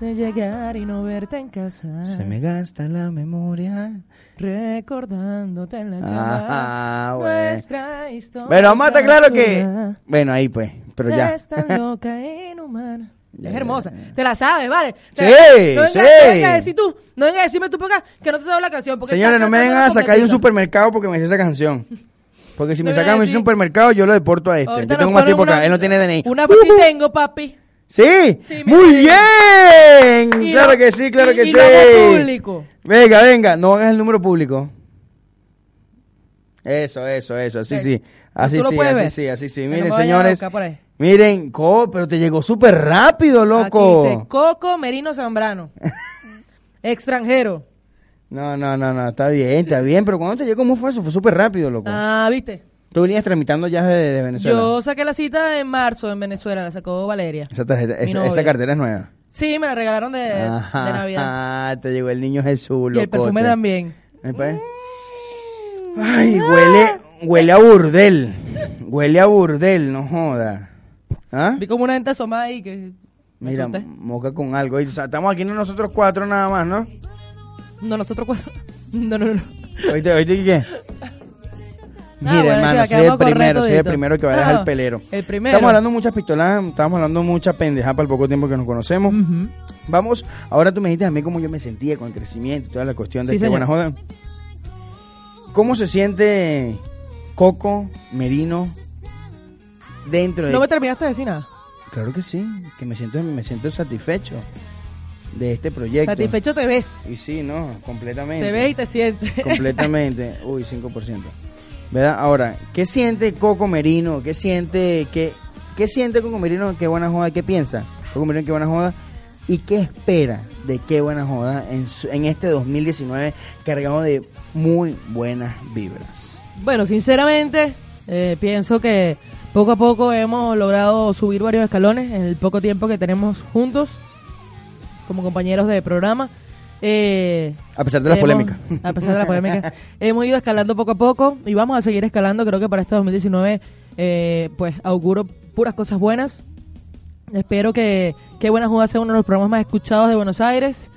de llegar y no verte en casa. Se me gasta la memoria. Recordándote en la cama. Ah. Nuestra historia. Bueno, vamos a estar claro que... Bueno, ahí pues, pero ya. Es tan loca e inhumana. Es hermosa. Te la sabes, ¿vale? Te Sí, la- no vengas, sí. No vengas a decir tú, no vengas a decirme tú por acá que no te sabes la canción. porque Señores, no me vengan a sacar de un supermercado porque me hice esa canción. Porque si me sacan de un supermercado, yo lo deporto a este. Ahorita Yo tengo nos más ponen tiempo una- acá. Él no tiene DNI. Una Ujú. tengo, papi. ¿Sí? Sí, Muy bien. Y claro lo- que sí, claro y- que y sí. lo público. Venga, venga, no hagas el número público. Eso, eso, eso, así Sí. sí. Así ¿Tú lo sí, puedes así ver? sí, así sí. Que no Miren, me a señores. buscar por ahí. Miren, co, pero te llegó súper rápido, loco. Dice Coco Merino Zambrano. Extranjero. No, no, no, no, está bien, está bien, pero cuando te llegó, ¿cómo fue eso? Fue súper rápido, loco. Ah, ¿viste? Tú venías tramitando ya de, de Venezuela. Yo saqué la cita en marzo en Venezuela, la sacó Valeria. Esa, tarjeta, esa, cartera es nueva. Sí, me la regalaron de, de Navidad. Ah, te llegó el niño Jesús, Y el perfume también. Ahí, pues. Ay, huele, huele a burdel. Huele a burdel, no joda. ¿Ah? Vi como una gente asomada ahí que... Mira, moca con algo. Y, o sea, estamos aquí no nosotros cuatro nada más, ¿no? No, nosotros cuatro. No, no, no. Oíste, oíste, ¿qué? Mira, Ah, bueno, hermano, soy el primero, soy el primero que va a dejar Ah, el pelero. el primero. Estamos hablando muchas pistolas, estamos hablando mucha pendeja para el poco tiempo que nos conocemos. Ujú. Vamos, ahora tú me dijiste a mí cómo yo me sentía con el crecimiento y toda la cuestión de Sí, que buena joda. ¿Cómo se siente Coco Merino dentro de No me terminaste de decir nada. Claro que sí, que me siento me siento satisfecho de este proyecto. Satisfecho te ves. Y sí, no, completamente. Te ves y te sientes. Completamente. Uy, 5%. ¿Verdad? Ahora, ¿qué siente Coco Merino? ¿Qué siente qué, qué siente Coco Merino? ¿Qué buena joda? ¿Qué piensa? Coco Merino, ¿qué buena joda? ¿Y qué espera de qué buena joda en, su- en este 2019 cargado de muy buenas vibras? Bueno, sinceramente, eh, pienso que poco a poco hemos logrado subir varios escalones en el poco tiempo que tenemos juntos como compañeros de programa. Eh, A pesar de las hemos- polémicas. A pesar de la polémica. hemos ido escalando poco a poco y vamos a seguir escalando. Creo que para este 2019, eh, pues auguro puras cosas buenas. Espero que Qué Buena Joda sea uno de los programas más escuchados de Buenos Aires,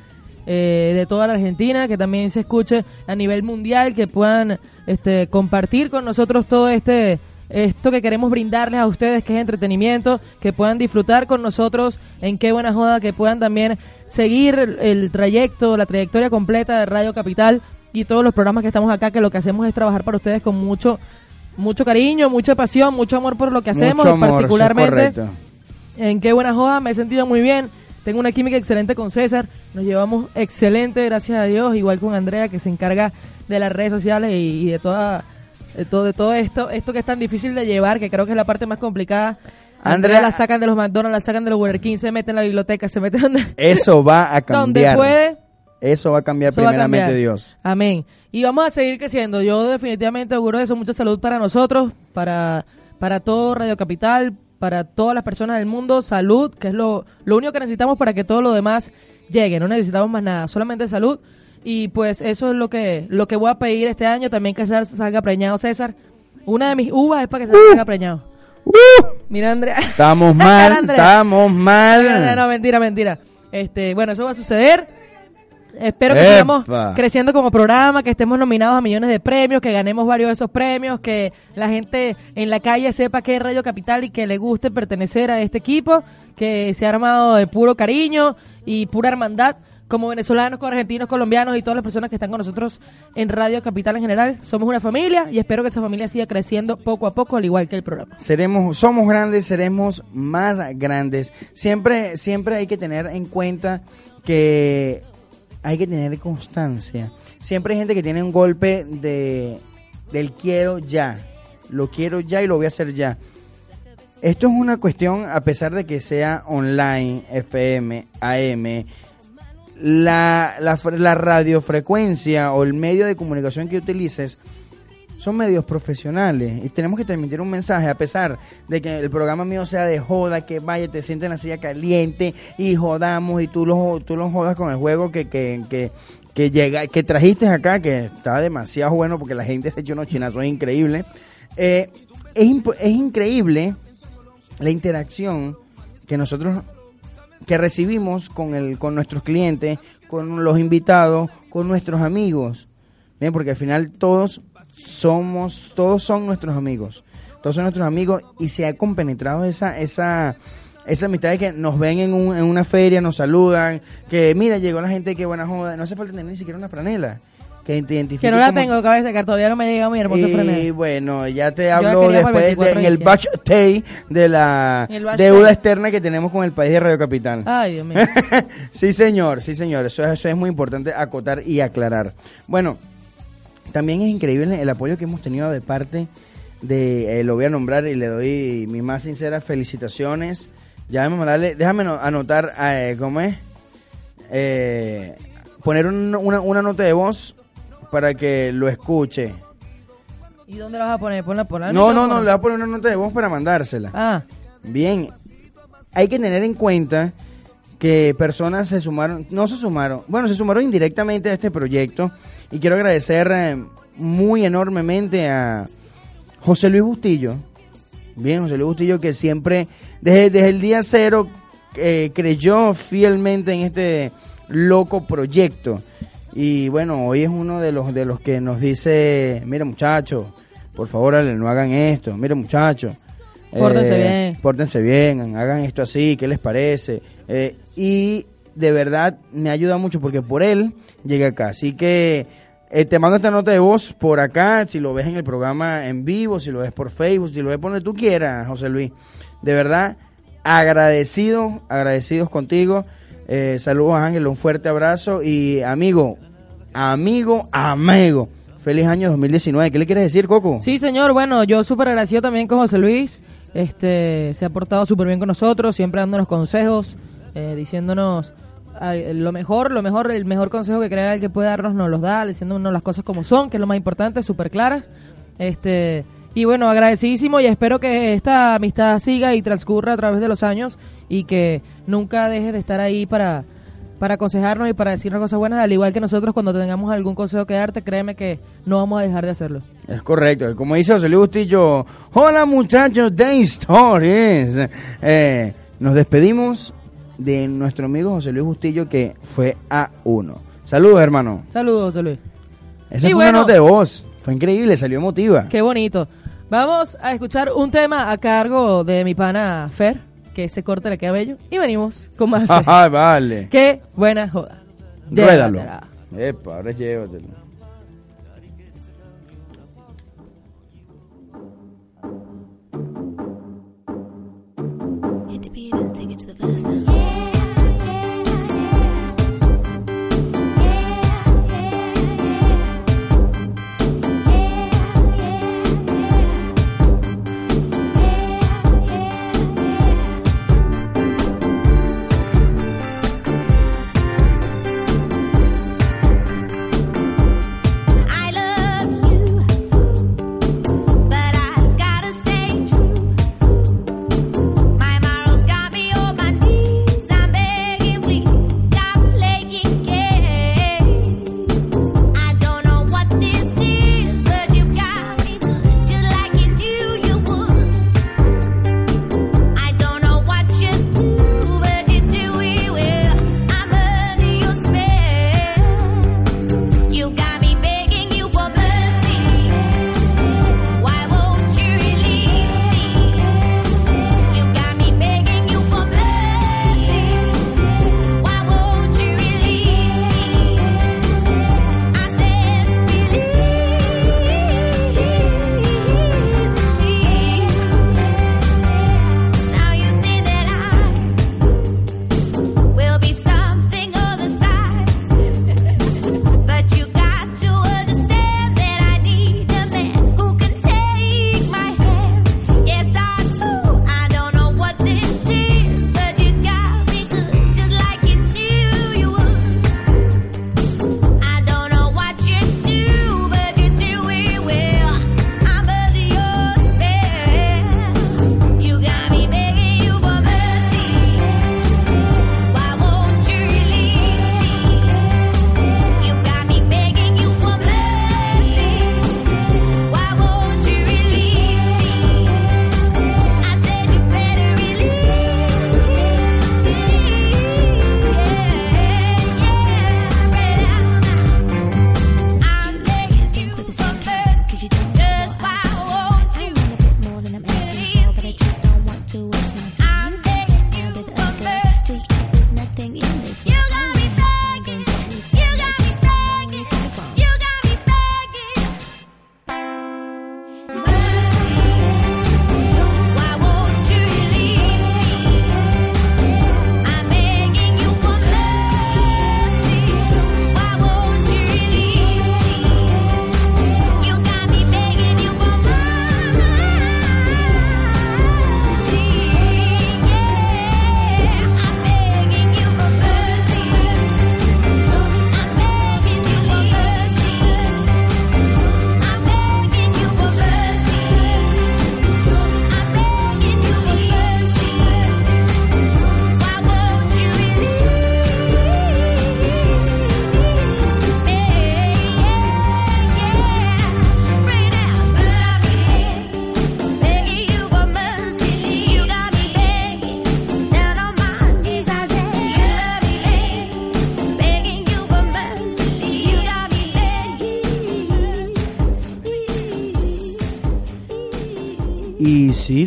eh, de toda la Argentina, que también se escuche a nivel mundial, que puedan este, compartir con nosotros todo este esto que queremos brindarles a ustedes, que es entretenimiento, que puedan disfrutar con nosotros en Qué Buena Joda, que puedan también seguir el, trayecto, la trayectoria completa de Radio Capital y todos los programas que estamos acá, que lo que hacemos es trabajar para ustedes con mucho mucho cariño, mucha pasión, mucho amor por lo que hacemos, amor, particularmente en qué buena joda, me he sentido muy bien. Tengo una química excelente con César. Nos llevamos excelente, gracias a Dios. Igual con Andrea, que se encarga de las redes sociales y, y de toda de todo, de todo esto, esto que es tan difícil de llevar, que creo que es la parte más complicada. Andrea- Andrea la sacan de los McDonald's, la sacan de los Burger King, se mete en la biblioteca, se mete donde, Eso va a donde cambiar. puede. Eso va a cambiar Eso va a primeramente cambiar. Dios. Amén. Y vamos a seguir creciendo. Yo definitivamente auguro eso, mucha salud para nosotros, para, para todo Radio Capital, para todas las personas del mundo, salud, que es lo, lo único que necesitamos para que todo lo demás llegue. No necesitamos más nada, solamente salud. Y pues eso es lo que, lo que voy a pedir este año, también que César salga preñado César. Una de mis uvas es para que César salga preñado. Mira, Andrea. Estamos mal, Andrea. estamos mal. No, no, mentira, mentira. Este, bueno, eso va a suceder. Espero que sigamos creciendo como programa, que estemos nominados a millones de premios, que ganemos varios de esos premios, que la gente en la calle sepa que es Radio Capital y que le guste pertenecer a este equipo, que se ha armado de puro cariño y pura hermandad como venezolanos, con argentinos, colombianos y todas las personas que están con nosotros en Radio Capital en general. Somos una familia y espero que esa familia siga creciendo poco a poco, al igual que el programa. Seremos, somos grandes, seremos más grandes. Siempre, siempre hay que tener en cuenta que hay que tener constancia. Siempre hay gente que tiene un golpe de del quiero ya. Lo quiero ya y lo voy a hacer ya. esto es una cuestión, a pesar de que sea online, FM, AM, la, la, radiofrecuencia o el medio de comunicación que utilices son medios profesionales y tenemos que transmitir un mensaje a pesar de que el programa mío sea de joda, que vaya, te sientes en la silla caliente y jodamos y tú lo, tú jodas con el juego que, que, que, que, llega, que trajiste acá, que está demasiado bueno porque la gente se hecho unos chinazos increíbles. Eh, es, es increíble la interacción que nosotros que recibimos con el con nuestros clientes, con los invitados, con nuestros amigos. Bien, porque al final todos somos, todos son nuestros amigos. Todos son nuestros amigos y se ha compenetrado esa, esa, esa amistad de que nos ven en, un, en una feria, nos saludan, que mira, llegó la gente, que buena joda. No hace falta tener ni siquiera una franela. Que, te identifique Que no la como- tengo, cabeza, que todavía no me llega mi hermoso y bueno, ya te hablo después 24 de- de en el batch day de la deuda day. externa que tenemos con el país de Radio Capital. Ay, Dios mío. sí, señor, sí, señor. Eso, es- eso es muy importante acotar y aclarar. Bueno, también es increíble el apoyo que hemos tenido de parte de, eh, lo voy a nombrar y le doy mis más sinceras felicitaciones. Ya déjame mandarle, déjame no- anotar, eh, ¿cómo es? Eh, poner un- una, una nota de voz para que lo escuche. ¿Y dónde la vas a poner? Ponla, ponla al No, no, no, le voy a poner una nota de voz para mandársela. Ah, Bien, hay que tener en cuenta que personas se sumaron, no se sumaron, bueno, se sumaron indirectamente a este proyecto y quiero agradecer eh, muy enormemente a José Luis Bustillo, bien, José Luis Bustillo que siempre, desde, desde el día cero, eh, creyó fielmente en este loco proyecto y bueno, hoy es uno de los, de los que nos dice, mira muchachos, por favor, Ale, no hagan esto, mira muchachos. Pórtense bien. Eh, Pórtense bien, hagan esto así, ¿qué les parece? Eh, y de verdad me ayuda mucho porque por él llegué acá. Así que eh, te mando esta nota de voz por acá, si lo ves en el programa en vivo, si lo ves por Facebook, si lo ves por donde tú quieras, José Luis. De verdad, agradecido, agradecidos contigo. Eh, saludos Ángel, un fuerte abrazo y amigo, amigo, amigo. Feliz año 2019. ¿Qué le quieres decir, Coco? sí, señor. Bueno, yo súper agradecido también con José Luis. Este, se ha portado súper bien con nosotros, siempre dándonos consejos, eh, diciéndonos lo mejor, lo mejor, el mejor consejo que crea el que puede darnos nos los da, diciéndonos las cosas como son, que es lo más importante, súper claras. Este, y bueno, agradecidísimo y espero que esta amistad siga y transcurra a través de los años y que nunca deje de estar ahí para, para aconsejarnos y para decirnos cosas buenas, al igual que nosotros cuando tengamos algún consejo que darte, créeme que no vamos a dejar de hacerlo. Es correcto. Como dice José Luis Bustillo, hola muchachos de Stories. Eh, nos despedimos de nuestro amigo José Luis Bustillo que fue a uno. Saludos, hermano. Saludos, José Luis. Esa Y fue una nota de voz. Fue increíble, salió emotiva. Qué bonito. Vamos a escuchar un tema a cargo de mi pana Fer, que se corte le queda bello, y venimos con más. Ah, vale. Qué buena joda. Ruédalo. Epa, ahora llévatelo. Take it to the now.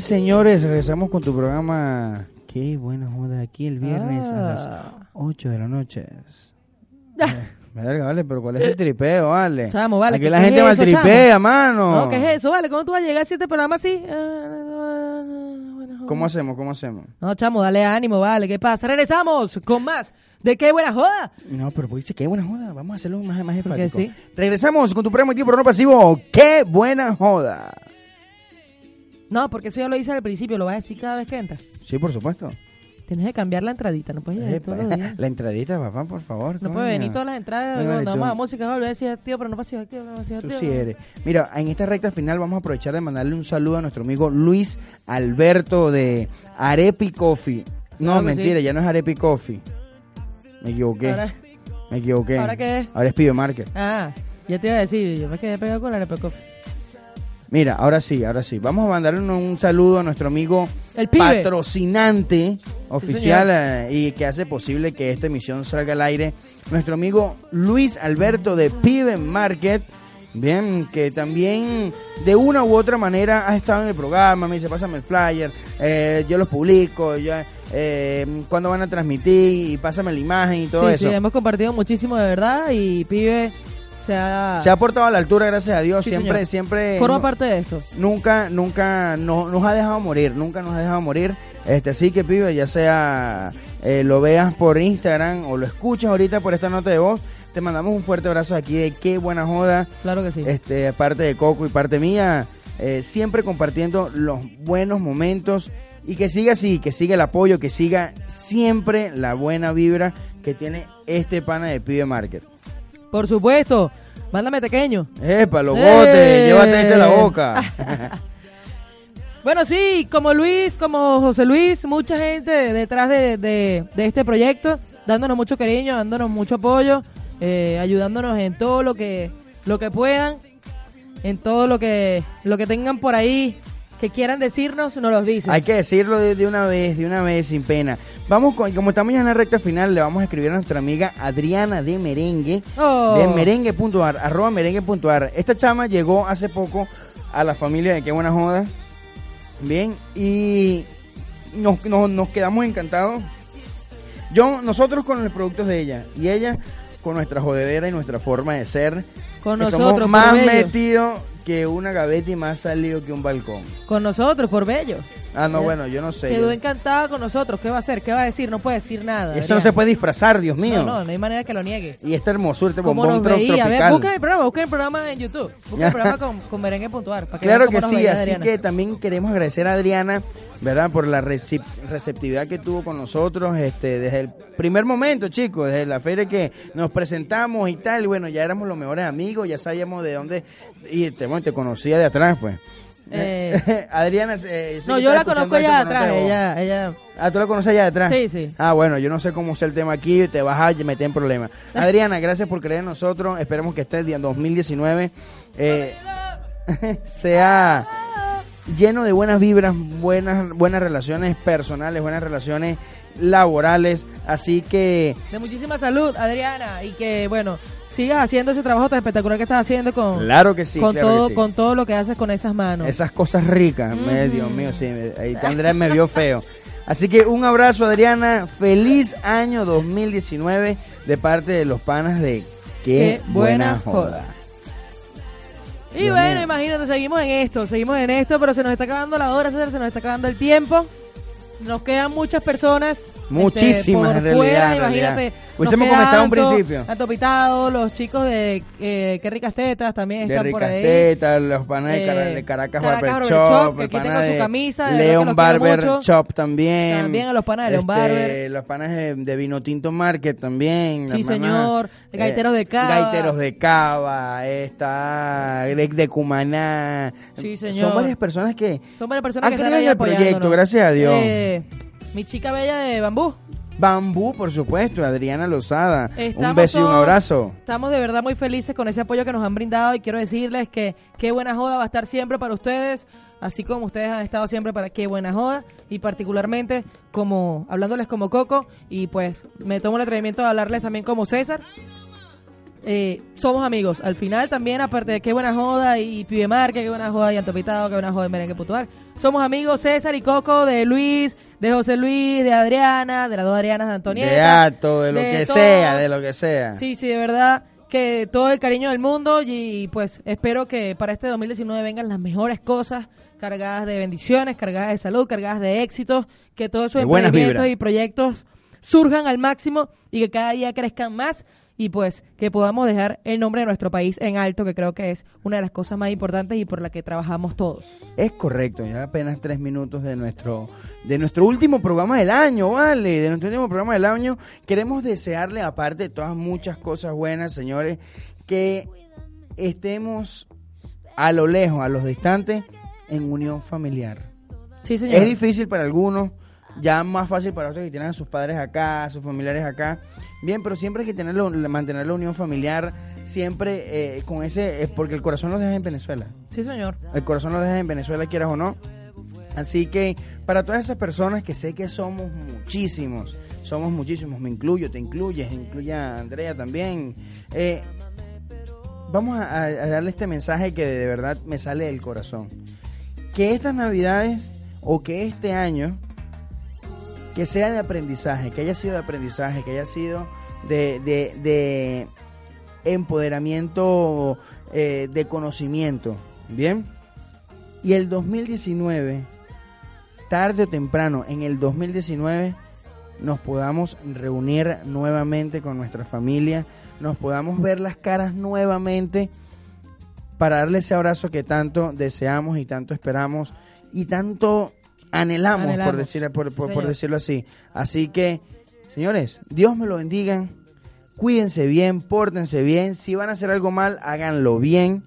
Señores, regresamos con tu programa. Qué buena joda aquí el viernes a las Ah. 8 de la noche. Eh, Verga, vale, pero ¿cuál es el tripeo, vale? Chamo, vale, Aquí ¿qué- la gente es eso, maltripea, mano. No, ¿qué es eso? Vale, ¿cómo tú vas a llegar a este programa así? Ah, ¿Cómo hacemos? ¿Cómo hacemos? No, chamo, dale ánimo, vale. ¿Qué pasa? Regresamos con más de qué buena joda. No, pero pues dice, qué buena joda. Vamos a hacerlo más, más enfático. sí. Regresamos con tu programa Equipo No Pasivo. ¡Qué buena joda! No, porque eso ya lo hice al principio, lo vas a decir cada vez que entras. Sí, por supuesto. Tienes que cambiar la entradita, no puedes Epa, todos los días. la entradita, papá, por favor. No coño. puede venir todas las entradas, cuando vale, vamos tú- a música, voy a decir activo, pero no pasivo, activo, no pasivo, Eso activo. eres. Mira, en esta recta final vamos a aprovechar de mandarle un saludo a nuestro amigo Luis Alberto de Arepi Coffee. No, Claro mentira, sí. ya no es Arepi Coffee. Me equivoqué. Ahora- Me equivoqué. ¿Ahora qué es? Ahora es Pibe Market. Ah, ya te iba a decir, yo me quedé pegado con de coffee. Mira, ahora sí, ahora sí. Vamos a mandarle un, un saludo a nuestro amigo El pibe. patrocinante oficial eh, y que hace posible que esta emisión salga al aire. Nuestro amigo Luis Alberto de Pibe Market. Bien, que también de una u otra manera ha estado en el programa, me dice, pásame el flyer, eh, yo los publico, yo, eh, cuándo van a transmitir y pásame la imagen y todo sí, eso. sí, hemos compartido muchísimo de verdad y pibe se ha... Se ha portado a la altura, gracias a Dios, Sí, siempre, señor. siempre... Forma no- parte de esto. nunca, nunca no- nos ha dejado morir, nunca nos ha dejado morir. Este, así que pibe, ya sea eh, lo veas por Instagram o lo escuchas ahorita por esta nota de voz, te mandamos un fuerte abrazo aquí de qué buena joda, Claro que sí. este, parte de Coco y parte mía, eh, siempre compartiendo los buenos momentos y que siga así, que siga el apoyo, que siga siempre la buena vibra que tiene este pana de Pibe Market. Por supuesto. Mándame pequeño. Epa, los ¡Eh! botes, llévate este a la boca. Bueno, sí, como Luis, como José Luis, mucha gente detrás de, de- de este proyecto, dándonos mucho cariño, dándonos mucho apoyo, eh, ayudándonos en todo lo que lo que puedan, en todo lo que lo que tengan por ahí que quieran decirnos, nos los dicen. Hay que decirlo de, de una vez, de una vez, sin pena. Vamos, con, como estamos ya en la recta final, le vamos a escribir a nuestra amiga Adriana de Merengue, Oh. de merengue.ar, arroba merengue.ar. Esta chama llegó hace poco a la familia de Qué Buena Joda, bien, y nos, nos, nos quedamos encantados. Yo, nosotros con los productos de ella, y ella con nuestra jodedera y nuestra forma de ser. Con nosotros, somos más metidos que una gaveta y más salido que un balcón. Con nosotros, por bellos. Ah, no, bueno, yo no sé. Quedó encantada con nosotros. ¿Qué va a hacer? ¿Qué va a decir? No puede decir nada. Eso no se puede disfrazar, Dios mío. No, no, no hay manera que lo niegue. Y esta hermosura, este bombón nos veía. Tropical. busca el programa, busca el programa en YouTube. Busca el programa con, con merengue. Para que Claro que sí, así Adriana. que también queremos agradecer a Adriana, ¿verdad? Por la recep- receptividad que tuvo con nosotros este desde el primer momento, chicos, desde la feria que nos presentamos y tal, y bueno, ya éramos los mejores amigos, ya sabíamos de dónde, y te, bueno, te conocía de atrás, pues. Eh, Adriana, eh, no, yo la conozco allá no atrás. Ella, ella. Ah, ¿tú la conoces allá detrás? Sí, sí. Ah, bueno, yo no sé cómo es el tema aquí, te vas a meter en problemas. Adriana, gracias por creer en nosotros. Esperemos que este día 2019 eh, sea lleno de buenas vibras, buenas, buenas relaciones personales, buenas relaciones laborales. Así que De muchísima salud, Adriana. Y que, bueno, sigas haciendo ese trabajo tan espectacular que estás haciendo con, claro que sí, con, claro que todo, sí. con todo lo que haces con esas manos. Esas cosas ricas, me- Ujú. Dios mío, sí, ahí Andrés me vio feo. Así que un abrazo Adriana, feliz año 2019 de parte de los panas de Qué, Qué buena buena joda. Y Dios bueno, mío. imagínate, seguimos en esto, seguimos en esto, pero se nos está acabando la hora, César, se nos está acabando el tiempo. Nos quedan muchas personas. Muchísimas, este, por en realidad, fuera, realidad. imagínate. Hubiésemos comenzado un principio. Anto Pitado, los chicos de eh, Qué Ricas Tetas también De están por Ricas ahí. Tetas, los panas de, Eh, Cara- de Caracas, Caracas Barber Shop, que el aquí tengo su de camisa, de quiero Barber. Shop también. También a los panas de Leon Barber. Los panas de, de Vino Tinto Market también. Sí, señor. De Gaiteros de Cava. Gaiteros de Cava, está de, de Cumaná. Sí, señor. Son varias personas que Son varias personas Han que están creído en el proyecto, gracias a Dios. Eh, mi chica bella de bambú. Bambú, por supuesto, Adriana Lozada. un beso y un abrazo. Estamos de verdad muy felices con ese apoyo que nos han brindado y quiero decirles que qué buena joda va a estar siempre para ustedes, así como ustedes han estado siempre para qué buena joda y particularmente como hablándoles como Coco y pues me tomo el atrevimiento de hablarles también como César. eh, somos amigos. Al final también, aparte de qué buena joda y Pibe Marque, qué buena joda y Antopitado, qué buena joda y Merengue Putuar. Somos amigos César y Coco, de Luis, de José Luis, de Adriana, de las dos Adrianas de Antonieta. De acto, de lo que todos. sea, de lo que sea. Sí, sí, de verdad que todo el cariño del mundo y pues espero que para este 2019 vengan las mejores cosas cargadas de bendiciones, cargadas de salud, cargadas de éxitos, que todos esos emprendimientos y proyectos surjan al máximo y que cada día crezcan más y pues que podamos dejar el nombre de nuestro país en alto, que creo que es una de las cosas más importantes y por la que trabajamos todos. Es correcto, ya apenas tres minutos de nuestro, de nuestro último programa del año, ¿vale? De nuestro último programa del año. Queremos desearle, aparte de todas muchas cosas buenas, señores, que estemos a lo lejos, a los distantes, en unión familiar. Sí, señor. Es difícil para algunos, ya más fácil para otros que tienen a sus padres acá, a sus familiares acá. Bien, pero siempre hay que tenerlo, mantener la unión familiar, siempre eh, con ese, es porque el corazón lo deja en Venezuela. Sí, señor. El corazón lo dejas en Venezuela, quieras o no. Así que para todas esas personas que sé que somos muchísimos, somos muchísimos, me incluyo, te incluyes, incluye a Andrea también. eh, vamos a, a darle este mensaje que de verdad me sale del corazón. Que estas navidades o que este año, que sea de aprendizaje, que haya sido de aprendizaje, que haya sido de, de, de empoderamiento eh, de conocimiento. Bien. Y el 2019, tarde o temprano, en el 2019, nos podamos reunir nuevamente con nuestra familia, nos podamos ver las caras nuevamente para darle ese abrazo que tanto deseamos y tanto esperamos y tanto anhelamos, por, decir, por, por- decirlo así. Así que, señores, Dios me lo bendiga. Cuídense bien, pórtense bien. Si van a hacer algo mal, háganlo bien.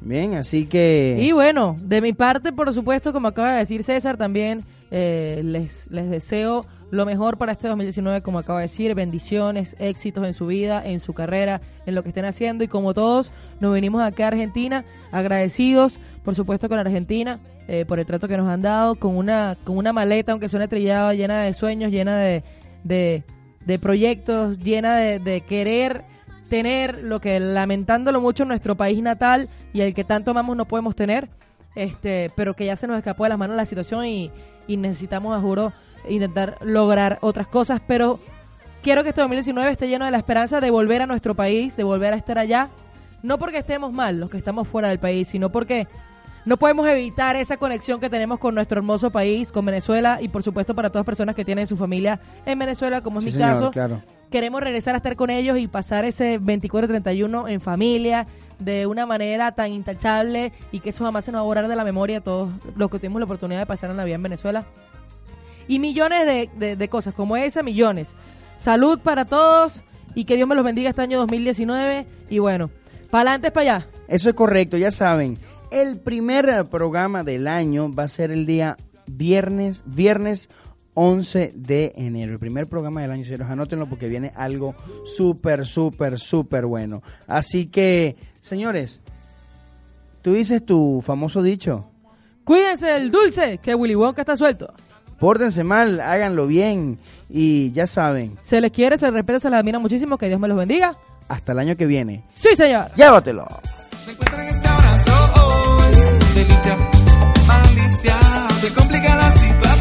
Bien, así que... Y bueno, de mi parte, por supuesto, como acaba de decir César, también eh, les, les deseo lo mejor para este 2019, como acaba de decir, bendiciones, éxitos en su vida, en su carrera, en lo que estén haciendo y como todos nos venimos acá a Argentina agradecidos, por supuesto, con Argentina eh, por el trato que nos han dado, con una, con una maleta, aunque suene trillada, llena de sueños, llena de, de, proyectos, llena de, querer tener lo que lamentándolo mucho nuestro país natal y el que tanto amamos no podemos tener, este, pero que ya se nos escapó de las manos la situación y, y necesitamos, a juro, intentar lograr otras cosas, pero quiero que este 2019 esté lleno de la esperanza de volver a nuestro país, de volver a estar allá, no porque estemos mal los que estamos fuera del país, sino porque no podemos evitar esa conexión que tenemos con nuestro hermoso país, con Venezuela y por supuesto para todas las personas que tienen su familia en Venezuela, como es Sí, mi señor, caso claro. queremos regresar a estar con ellos y pasar ese 24-31 en familia de una manera tan intachable y que eso jamás se nos va a borrar de la memoria de todos los que tuvimos la oportunidad de pasar la Navidad en Venezuela. Y millones de, de- de cosas como esa, millones. Salud para todos y que Dios me los bendiga este año 2019 y bueno, para adelante, para allá. Eso es correcto, ya saben. El primer eh, programa del año va a ser el día viernes, viernes 11 de enero. El primer programa del año, señores, anótenlo porque viene algo súper, súper, súper bueno. Así que, señores, tú dices tu famoso dicho. Cuídense del dulce, que Willy Wonka está suelto. Pórtense mal, háganlo bien y ya saben, Se les quiere, se les respeta, se les admira muchísimo, que Dios me los bendiga. hasta el año que viene. Sí, señor. Llévatelo malicia. Se complica la situación.